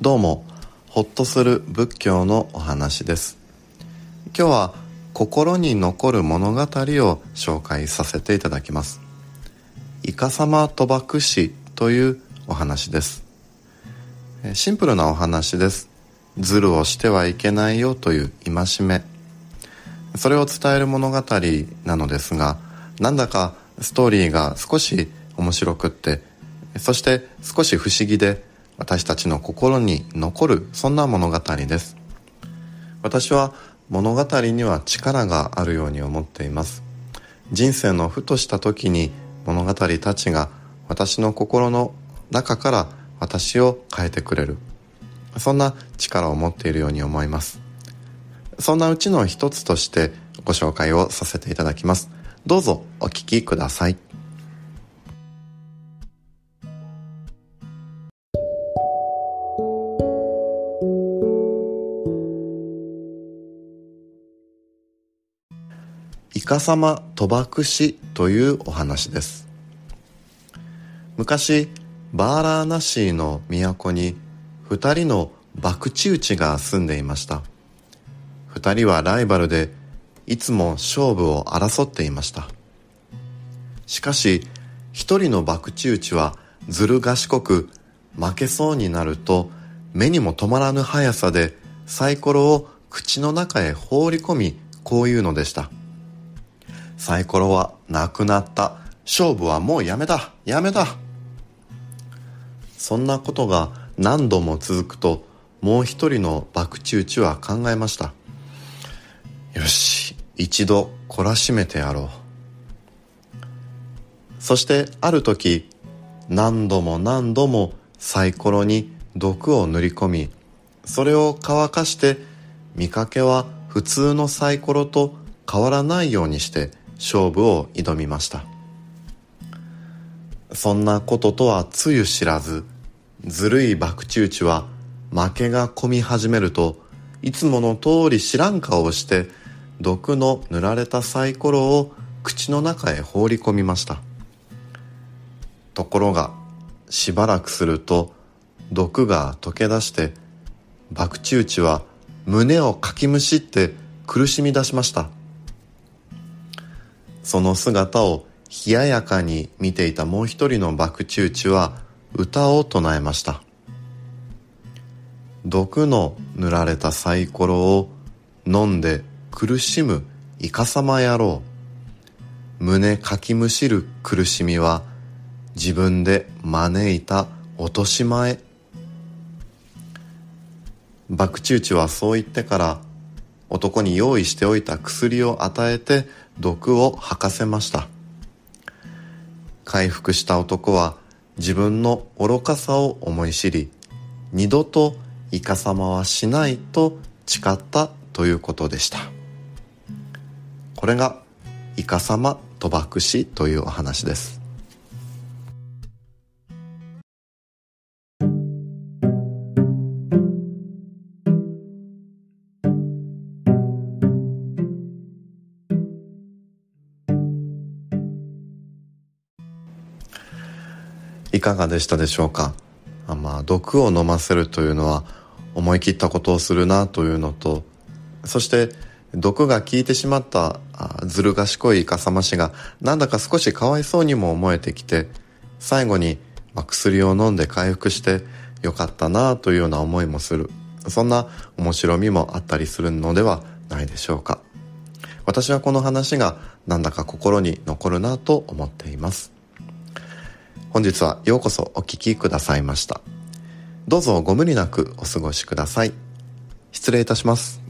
どうもほっとする仏教のお話です。今日は心に残る物語を紹介させていただきます。イカサマ賭博師というお話です。シンプルなお話です。ズルをしてはいけないよという戒め。それを伝える物語なのですがなんだかストーリーが少し面白くってそして少し不思議で私たちの心に残るそんな物語です。私は物語には力があるように思っています。人生のふとした時に物語たちが私の心の中から私を変えてくれる。そんな力を持っているように思います。そんなうちの一つとしてご紹介をさせていただきます。どうぞお聞きください。イカサマ賭博師というお話です。昔バーラーナシーの都に二人の博打打ちが住んでいました。二人はライバルでいつも勝負を争っていました。しかし一人の博打打ちはずる賢く負けそうになると目にも止まらぬ速さでサイコロを口の中へ放り込みこう言うのでした。サイコロはなくなった。勝負はもうやめだ。やめだ。そんなことが何度も続くともう一人の博打打ちは考えました。よし一度懲らしめてやろう。そしてある時何度も何度もサイコロに毒を塗り込みそれを乾かして見かけは普通のサイコロと変わらないようにして勝負を挑みました。そんなこととはつゆ知らずずるい博打打ちは負けが込み始めるといつもの通り知らん顔をして毒の塗られたサイコロを口の中へ放り込みました。ところがしばらくすると毒が溶け出して博打打ちは胸をかきむしって苦しみ出しました。その姿を冷ややかに見ていたもう一人の博打打は歌を唱えました。毒の塗られたサイコロを飲んで苦しむイカサマ野郎胸かきむしる苦しみは自分で招いた落とし前。博打打はそう言ってから男に用意しておいた薬を与えて毒を吐かせました。回復した男は自分の愚かさを思い知り二度とイカサマはしないと誓ったということでした。これがイカサマ賭博士というお話です。いかがでしたでしょうか？あまあ毒を飲ませるというのは思い切ったことをするなというのとそして毒が効いてしまったずる賢いイカサマ師がなんだか少しかわいそうにも思えてきて最後に、まあ、薬を飲んで回復してよかったなというような思いもする。そんな面白みもあったりするのではないでしょうか？私はこの話がなんだか心に残るなと思っています。本日はようこそお聴きくださいました。どうぞご無理なくお過ごしください。失礼いたします。